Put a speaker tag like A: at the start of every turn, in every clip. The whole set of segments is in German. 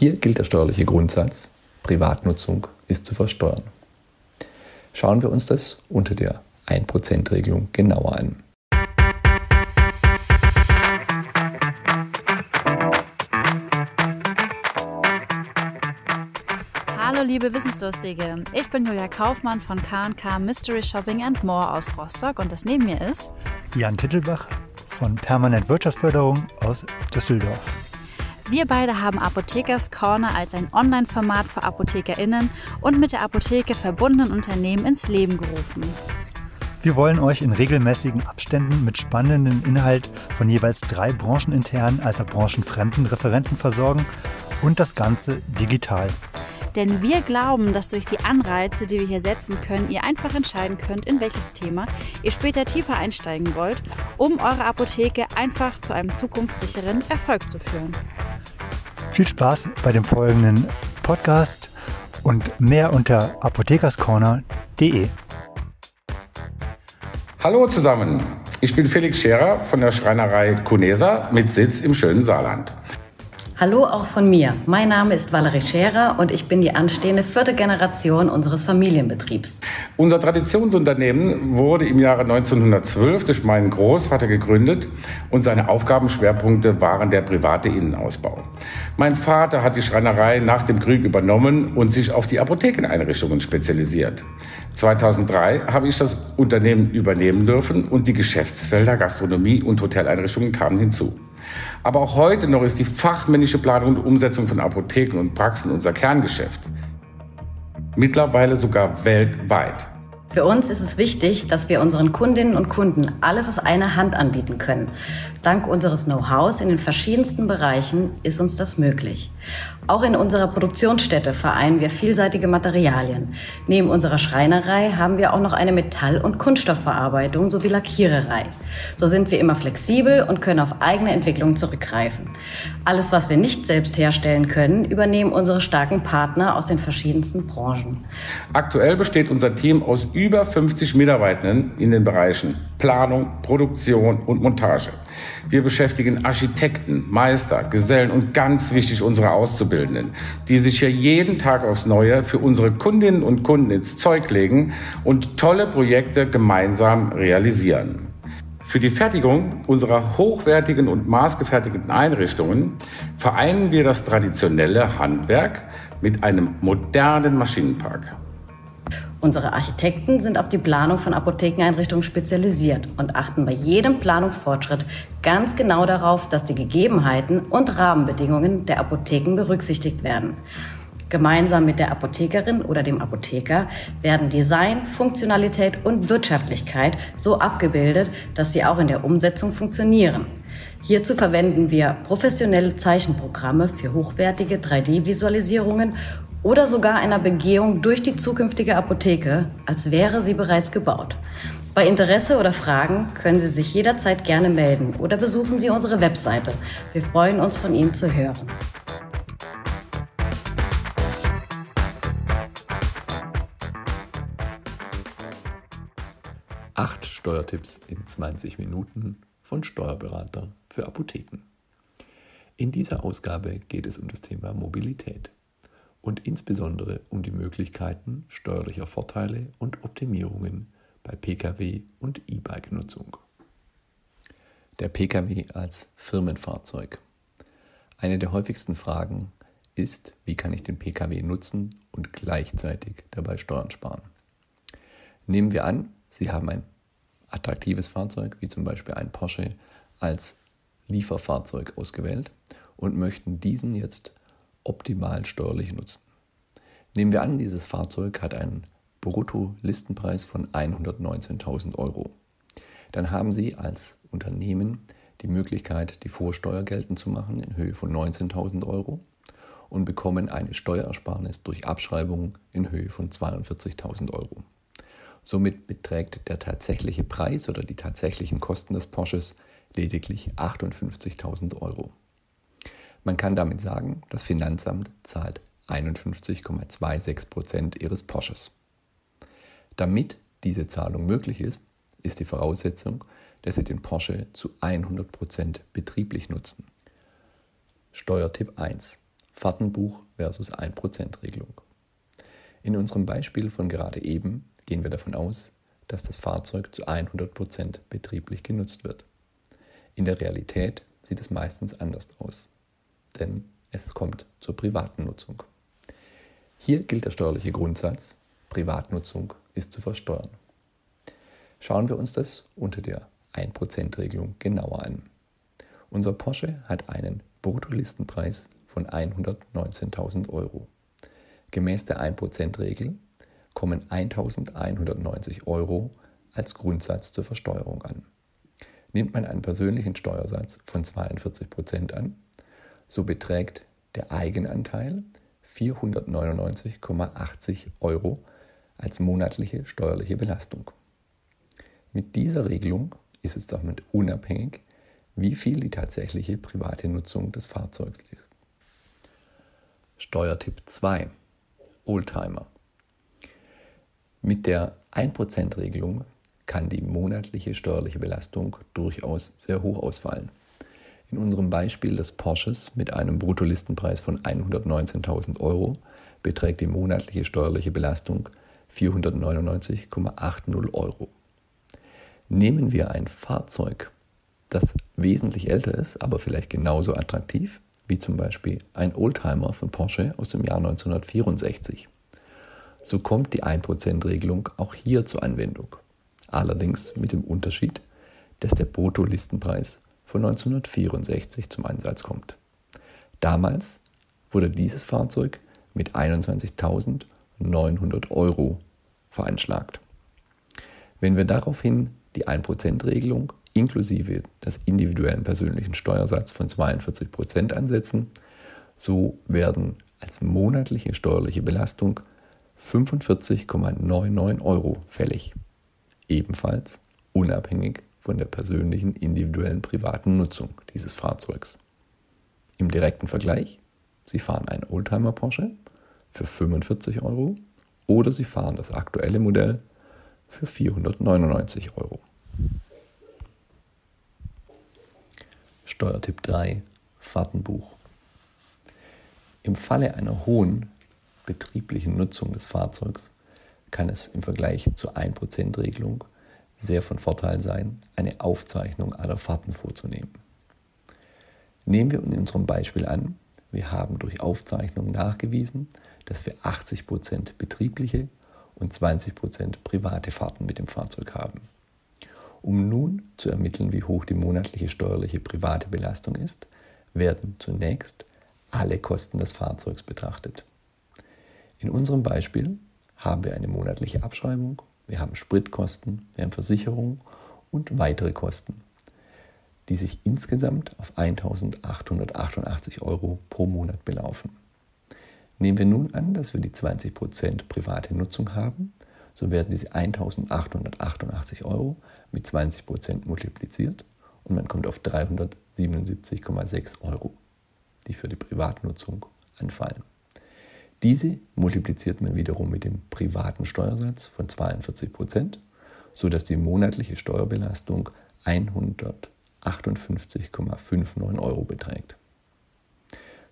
A: Hier gilt der steuerliche Grundsatz, Privatnutzung ist zu versteuern. Schauen wir uns das unter der 1%-Regelung genauer an.
B: Hallo liebe Wissensdurstige, ich bin Julia Kaufmann von K&K Mystery Shopping and More aus Rostock und das neben mir ist
C: Jan Tittelbach von Permanent Wirtschaftsförderung aus Düsseldorf.
B: Wir beide haben Apothekers Corner als ein Online-Format für ApothekerInnen und mit der Apotheke verbundenen Unternehmen ins Leben gerufen.
C: Wir wollen euch in regelmäßigen Abständen mit spannenden Inhalt von jeweils drei brancheninternen als auch branchenfremden Referenten versorgen und das Ganze digital.
B: Denn wir glauben, dass durch die Anreize, die wir hier setzen können, ihr einfach entscheiden könnt, in welches Thema ihr später tiefer einsteigen wollt, um eure Apotheke einfach zu einem zukunftssicheren Erfolg zu führen.
C: Viel Spaß bei dem folgenden Podcast und mehr unter apothekerscorner.de.
D: Hallo zusammen, ich bin Felix Scherer von der Schreinerei Kunesa mit Sitz im schönen Saarland.
E: Hallo auch von mir. Mein Name ist Valerie Scherer und ich bin die anstehende vierte Generation unseres Familienbetriebs.
D: Unser Traditionsunternehmen wurde im Jahre 1912 durch meinen Großvater gegründet und seine Aufgabenschwerpunkte waren der private Innenausbau. Mein Vater hat die Schreinerei nach dem Krieg übernommen und sich auf die Apothekeneinrichtungen spezialisiert. 2003 habe ich das Unternehmen übernehmen dürfen und die Geschäftsfelder Gastronomie und Hoteleinrichtungen kamen hinzu. Aber auch heute noch ist die fachmännische Planung und Umsetzung von Apotheken und Praxen unser Kerngeschäft. Mittlerweile sogar weltweit.
E: Für uns ist es wichtig, dass wir unseren Kundinnen und Kunden alles aus einer Hand anbieten können. Dank unseres Know-hows in den verschiedensten Bereichen ist uns das möglich. Auch in unserer Produktionsstätte vereinen wir vielseitige Materialien. Neben unserer Schreinerei haben wir auch noch eine Metall- und Kunststoffverarbeitung sowie Lackiererei. So sind wir immer flexibel und können auf eigene Entwicklung zurückgreifen. Alles, was wir nicht selbst herstellen können, übernehmen unsere starken Partner aus den verschiedensten Branchen.
D: Aktuell besteht unser Team aus über 50 Mitarbeitenden in den Bereichen Planung, Produktion und Montage. Wir beschäftigen Architekten, Meister, Gesellen und ganz wichtig unsere Auszubildenden, die sich hier jeden Tag aufs Neue für unsere Kundinnen und Kunden ins Zeug legen und tolle Projekte gemeinsam realisieren. Für die Fertigung unserer hochwertigen und maßgefertigten Einrichtungen vereinen wir das traditionelle Handwerk mit einem modernen Maschinenpark.
E: Unsere Architekten sind auf die Planung von Apothekeneinrichtungen spezialisiert und achten bei jedem Planungsfortschritt ganz genau darauf, dass die Gegebenheiten und Rahmenbedingungen der Apotheken berücksichtigt werden. Gemeinsam mit der Apothekerin oder dem Apotheker werden Design, Funktionalität und Wirtschaftlichkeit so abgebildet, dass sie auch in der Umsetzung funktionieren. Hierzu verwenden wir professionelle Zeichenprogramme für hochwertige 3D-Visualisierungen oder sogar einer Begehung durch die zukünftige Apotheke, als wäre sie bereits gebaut. Bei Interesse oder Fragen können Sie sich jederzeit gerne melden oder besuchen Sie unsere Webseite. Wir freuen uns, von Ihnen zu hören.
A: Acht Steuertipps in 20 Minuten von Steuerberater für Apotheken. In dieser Ausgabe geht es um das Thema Mobilität und insbesondere um die Möglichkeiten steuerlicher Vorteile und Optimierungen bei Pkw und E-Bike-Nutzung. Der Pkw als Firmenfahrzeug. Eine der häufigsten Fragen ist, wie kann ich den Pkw nutzen und gleichzeitig dabei Steuern sparen. Nehmen wir an, Sie haben ein attraktives Fahrzeug, wie zum Beispiel ein Porsche, als Lieferfahrzeug ausgewählt und möchten diesen jetzt optimal steuerlich nutzen. Nehmen wir an, dieses Fahrzeug hat einen Brutto-Listenpreis von 119.000 Euro. Dann haben Sie als Unternehmen die Möglichkeit, die Vorsteuer geltend zu machen in Höhe von 19.000 Euro und bekommen eine Steuerersparnis durch Abschreibung in Höhe von 42.000 Euro. Somit beträgt der tatsächliche Preis oder die tatsächlichen Kosten des Porsches lediglich 58.000 Euro. Man kann damit sagen, das Finanzamt zahlt 51,26 Prozent ihres Porsches. Damit diese Zahlung möglich ist, ist die Voraussetzung, dass Sie den Porsche zu 100 Prozent betrieblich nutzen. Steuertipp 1. Fahrtenbuch versus 1%-Regelung. In unserem Beispiel von gerade eben gehen wir davon aus, dass das Fahrzeug zu 100% betrieblich genutzt wird. In der Realität sieht es meistens anders aus, denn es kommt zur privaten Nutzung. Hier gilt der steuerliche Grundsatz, Privatnutzung ist zu versteuern. Schauen wir uns das unter der 1%-Regelung genauer an. Unser Porsche hat einen Bruttolistenpreis von 119.000 Euro. Gemäß der 1%-Regel kommen 1.190 Euro als Grundsatz zur Versteuerung an. Nimmt man einen persönlichen Steuersatz von 42% an, so beträgt der Eigenanteil 499,80 Euro als monatliche steuerliche Belastung. Mit dieser Regelung ist es damit unabhängig, wie viel die tatsächliche private Nutzung des Fahrzeugs ist. Steuertipp 2 Oldtimer. Mit der 1%-Regelung kann die monatliche steuerliche Belastung durchaus sehr hoch ausfallen. In unserem Beispiel des Porsches mit einem Bruttolistenpreis von 119.000 Euro beträgt die monatliche steuerliche Belastung 499,80 Euro. Nehmen wir ein Fahrzeug, das wesentlich älter ist, aber vielleicht genauso attraktiv, wie zum Beispiel ein Oldtimer von Porsche aus dem Jahr 1964. So kommt die 1%-Regelung auch hier zur Anwendung. Allerdings mit dem Unterschied, dass der Bruttolistenpreis von 1964 zum Einsatz kommt. Damals wurde dieses Fahrzeug mit 21.900 Euro veranschlagt. Wenn wir daraufhin die 1%-Regelung inklusive des individuellen persönlichen Steuersatz von 42% ansetzen, so werden als monatliche steuerliche Belastung 45,99 Euro fällig. Ebenfalls unabhängig von der persönlichen individuellen privaten Nutzung dieses Fahrzeugs. Im direkten Vergleich, Sie fahren einen Oldtimer Porsche für 45 Euro oder Sie fahren das aktuelle Modell für 499 Euro. Steuertipp 3 Fahrtenbuch. Im Falle einer hohen betrieblichen Nutzung des Fahrzeugs kann es im Vergleich zur 1%-Regelung sehr von Vorteil sein, eine Aufzeichnung aller Fahrten vorzunehmen. Nehmen wir in unserem Beispiel an, wir haben durch Aufzeichnung nachgewiesen, dass wir 80% betriebliche und 20% private Fahrten mit dem Fahrzeug haben. Um nun zu ermitteln, wie hoch die monatliche steuerliche private Belastung ist, werden zunächst alle Kosten des Fahrzeugs betrachtet. In unserem Beispiel haben wir eine monatliche Abschreibung, wir haben Spritkosten, wir haben Versicherung und weitere Kosten, die sich insgesamt auf 1.888 Euro pro Monat belaufen. Nehmen wir nun an, dass wir die 20% private Nutzung haben, so werden diese 1.888 Euro mit 20% multipliziert und man kommt auf 377,6 Euro, die für die Privatnutzung anfallen. Diese multipliziert man wiederum mit dem privaten Steuersatz von 42% sodass die monatliche Steuerbelastung 158,59 Euro beträgt.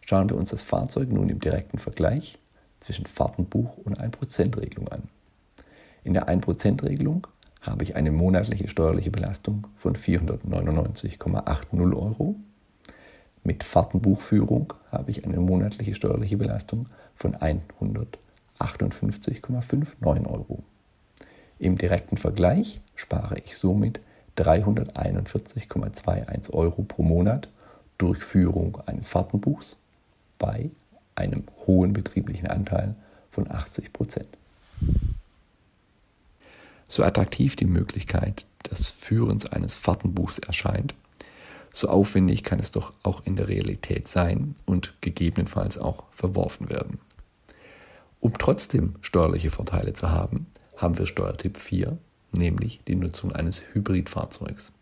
A: Schauen wir uns das Fahrzeug nun im direkten Vergleich zwischen Fahrtenbuch und 1%-Regelung an. In der 1%-Regelung habe ich eine monatliche steuerliche Belastung von 499,80 Euro. Mit Fahrtenbuchführung habe ich eine monatliche steuerliche Belastung von 158,59 Euro. Im direkten Vergleich spare ich somit 341,21 Euro pro Monat durch Führung eines Fahrtenbuchs bei einem hohen betrieblichen Anteil von 80 Prozent. So attraktiv die Möglichkeit des Führens eines Fahrtenbuchs erscheint, so aufwendig kann es doch auch in der Realität sein und gegebenenfalls auch verworfen werden. Um trotzdem steuerliche Vorteile zu haben, haben wir Steuertipp 4, nämlich die Nutzung eines Hybridfahrzeugs.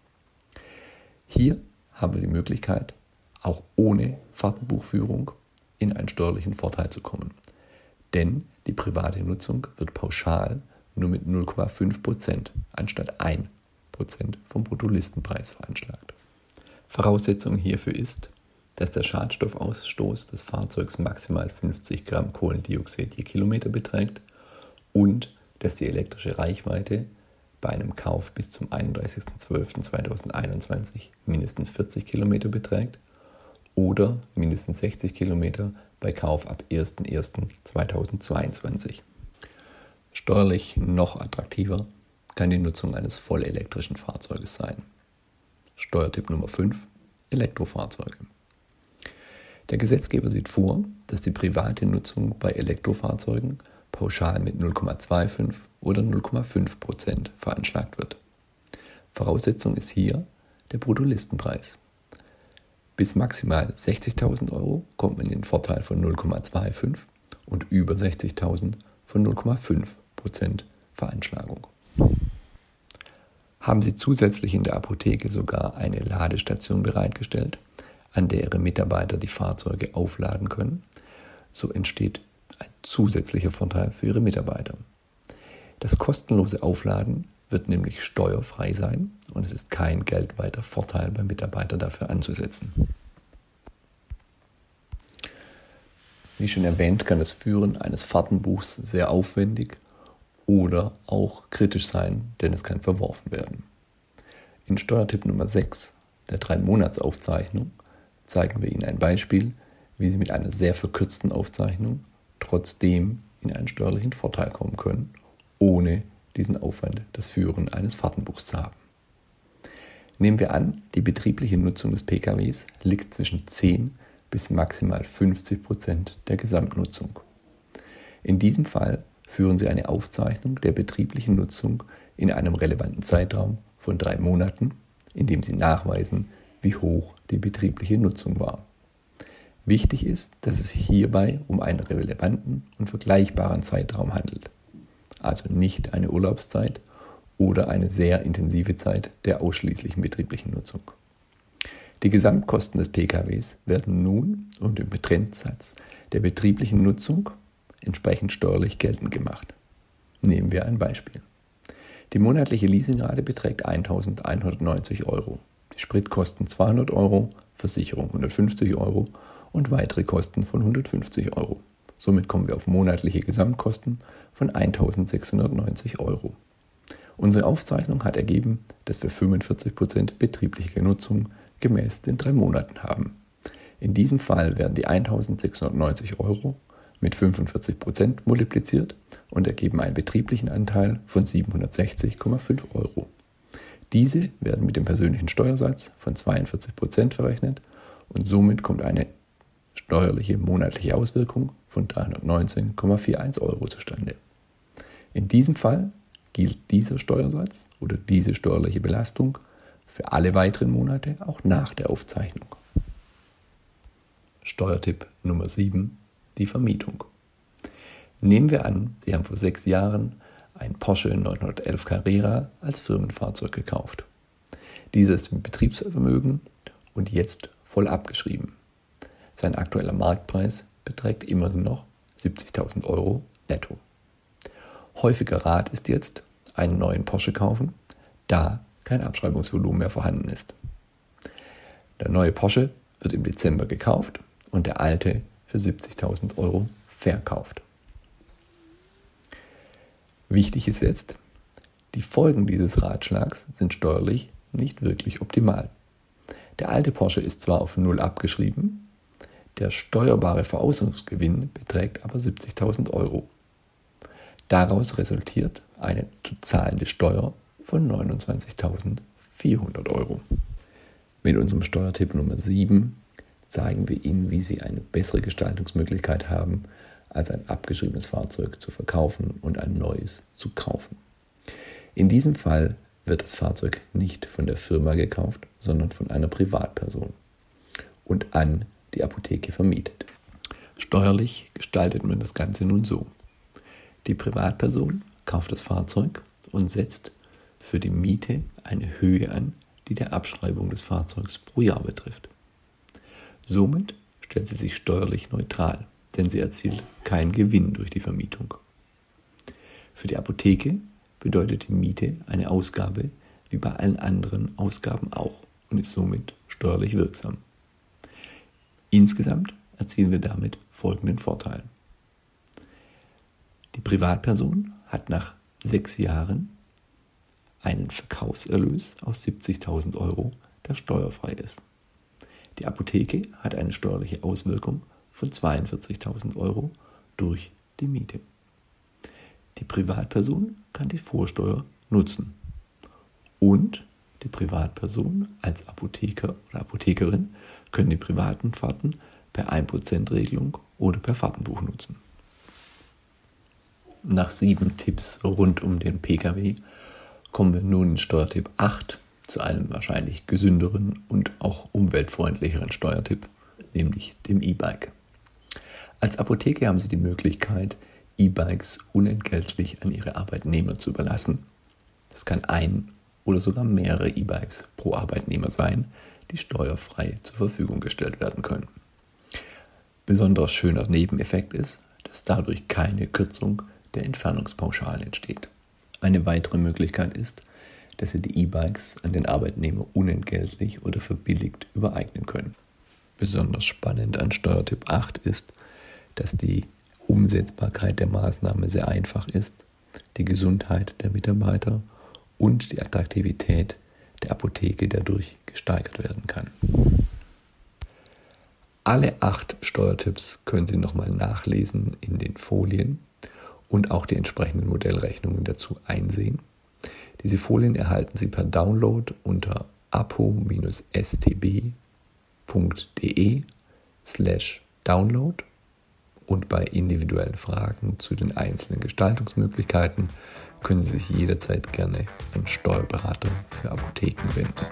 A: Hier haben wir die Möglichkeit, auch ohne Fahrtenbuchführung in einen steuerlichen Vorteil zu kommen. Denn die private Nutzung wird pauschal nur mit 0,5% anstatt 1% vom Bruttolistenpreis veranschlagt. Voraussetzung hierfür ist, dass der Schadstoffausstoß des Fahrzeugs maximal 50 Gramm Kohlendioxid je Kilometer beträgt und dass die elektrische Reichweite bei einem Kauf bis zum 31.12.2021 mindestens 40 Kilometer beträgt oder mindestens 60 Kilometer bei Kauf ab 01.01.2022. Steuerlich noch attraktiver kann die Nutzung eines vollelektrischen Fahrzeuges sein. Steuertipp Nummer 5 Elektrofahrzeuge. Der Gesetzgeber sieht vor, dass die private Nutzung bei Elektrofahrzeugen pauschal mit 0,25 oder 0,5 Prozent veranschlagt wird. Voraussetzung ist hier der Bruttolistenpreis. Bis maximal 60.000 Euro kommt man in den Vorteil von 0,25 und über 60.000 von 0,5 Prozent Veranschlagung. Haben Sie zusätzlich in der Apotheke sogar eine Ladestation bereitgestellt, an der Ihre Mitarbeiter die Fahrzeuge aufladen können, so entsteht ein zusätzlicher Vorteil für Ihre Mitarbeiter. Das kostenlose Aufladen wird nämlich steuerfrei sein und es ist kein geldweiter Vorteil beim Mitarbeiter dafür anzusetzen. Wie schon erwähnt, kann das Führen eines Fahrtenbuchs sehr aufwendig oder auch kritisch sein, denn es kann verworfen werden. In Steuertipp Nummer 6 der 3-Monats-Aufzeichnung zeigen wir Ihnen ein Beispiel, wie Sie mit einer sehr verkürzten Aufzeichnung trotzdem in einen steuerlichen Vorteil kommen können, ohne diesen Aufwand, das Führen eines Fahrtenbuchs zu haben. Nehmen wir an, die betriebliche Nutzung des PKWs liegt zwischen 10 bis maximal 50 Prozent der Gesamtnutzung. In diesem Fall führen Sie eine Aufzeichnung der betrieblichen Nutzung in einem relevanten Zeitraum von drei Monaten, indem Sie nachweisen, wie hoch die betriebliche Nutzung war. Wichtig ist, dass es sich hierbei um einen relevanten und vergleichbaren Zeitraum handelt, also nicht eine Urlaubszeit oder eine sehr intensive Zeit der ausschließlichen betrieblichen Nutzung. Die Gesamtkosten des PKWs werden nun unter dem Trendsatz der betrieblichen Nutzung entsprechend steuerlich geltend gemacht. Nehmen wir ein Beispiel. Die monatliche Leasingrate beträgt 1190 Euro. Spritkosten 200 Euro, Versicherung 150 Euro und weitere Kosten von 150 Euro. Somit kommen wir auf monatliche Gesamtkosten von 1690 Euro. Unsere Aufzeichnung hat ergeben, dass wir 45% betriebliche Nutzung gemäß den drei Monaten haben. In diesem Fall werden die 1690 Euro mit 45% multipliziert und ergeben einen betrieblichen Anteil von 760,5 Euro. Diese werden mit dem persönlichen Steuersatz von 42% verrechnet und somit kommt eine steuerliche monatliche Auswirkung von 319,41 Euro zustande. In diesem Fall gilt dieser Steuersatz oder diese steuerliche Belastung für alle weiteren Monate auch nach der Aufzeichnung. Steuertipp Nummer 7, die Vermietung. Nehmen wir an, Sie haben vor sechs Jahren ein Porsche 911 Carrera als Firmenfahrzeug gekauft. Dieser ist im Betriebsvermögen und jetzt voll abgeschrieben. Sein aktueller Marktpreis beträgt immerhin noch 70.000 Euro netto. Häufiger Rat ist jetzt, einen neuen Porsche kaufen, da kein Abschreibungsvolumen mehr vorhanden ist. Der neue Porsche wird im Dezember gekauft und der alte für 70.000 Euro verkauft. Wichtig ist jetzt, die Folgen dieses Ratschlags sind steuerlich nicht wirklich optimal. Der alte Porsche ist zwar auf Null abgeschrieben, der steuerbare Verausgangsgewinn beträgt aber 70.000 Euro. Daraus resultiert eine zu zahlende Steuer von 29.400 Euro. Mit unserem Steuertipp Nummer 7 zeigen wir Ihnen, wie Sie eine bessere Gestaltungsmöglichkeit haben, als ein abgeschriebenes Fahrzeug zu verkaufen und ein neues zu kaufen. In diesem Fall wird das Fahrzeug nicht von der Firma gekauft, sondern von einer Privatperson und an die Apotheke vermietet. Steuerlich gestaltet man das Ganze nun so. Die Privatperson kauft das Fahrzeug und setzt für die Miete eine Höhe an, die der Abschreibung des Fahrzeugs pro Jahr betrifft. Somit stellt sie sich steuerlich neutral, denn sie erzielt keinen Gewinn durch die Vermietung. Für die Apotheke bedeutet die Miete eine Ausgabe wie bei allen anderen Ausgaben auch und ist somit steuerlich wirksam. Insgesamt erzielen wir damit folgenden Vorteil. Die Privatperson hat nach sechs Jahren einen Verkaufserlös aus 70.000 Euro, der steuerfrei ist. Die Apotheke hat eine steuerliche Auswirkung von 42.000 Euro durch die Miete. Die Privatperson kann die Vorsteuer nutzen. Und die Privatperson als Apotheker oder Apothekerin können die privaten Fahrten per 1%-Regelung oder per Fahrtenbuch nutzen. Nach sieben Tipps rund um den Pkw kommen wir nun in Steuertipp 8 zu einem wahrscheinlich gesünderen und auch umweltfreundlicheren Steuertipp, nämlich dem E-Bike. Als Apotheke haben Sie die Möglichkeit, E-Bikes unentgeltlich an Ihre Arbeitnehmer zu überlassen. Das kann ein oder sogar mehrere E-Bikes pro Arbeitnehmer sein, die steuerfrei zur Verfügung gestellt werden können. Besonders schöner Nebeneffekt ist, dass dadurch keine Kürzung der Entfernungspauschale entsteht. Eine weitere Möglichkeit ist, dass Sie die E-Bikes an den Arbeitnehmer unentgeltlich oder verbilligt übereignen können. Besonders spannend an Steuertyp 8 ist, dass die Umsetzbarkeit der Maßnahme sehr einfach ist, die Gesundheit der Mitarbeiter und die Attraktivität der Apotheke dadurch gesteigert werden kann. Alle acht Steuertipps können Sie nochmal nachlesen in den Folien und auch die entsprechenden Modellrechnungen dazu einsehen. Diese Folien erhalten Sie per Download unter apo-stb.de slash download und bei individuellen Fragen zu den einzelnen Gestaltungsmöglichkeiten können Sie sich jederzeit gerne an Steuerberater für Apotheken wenden.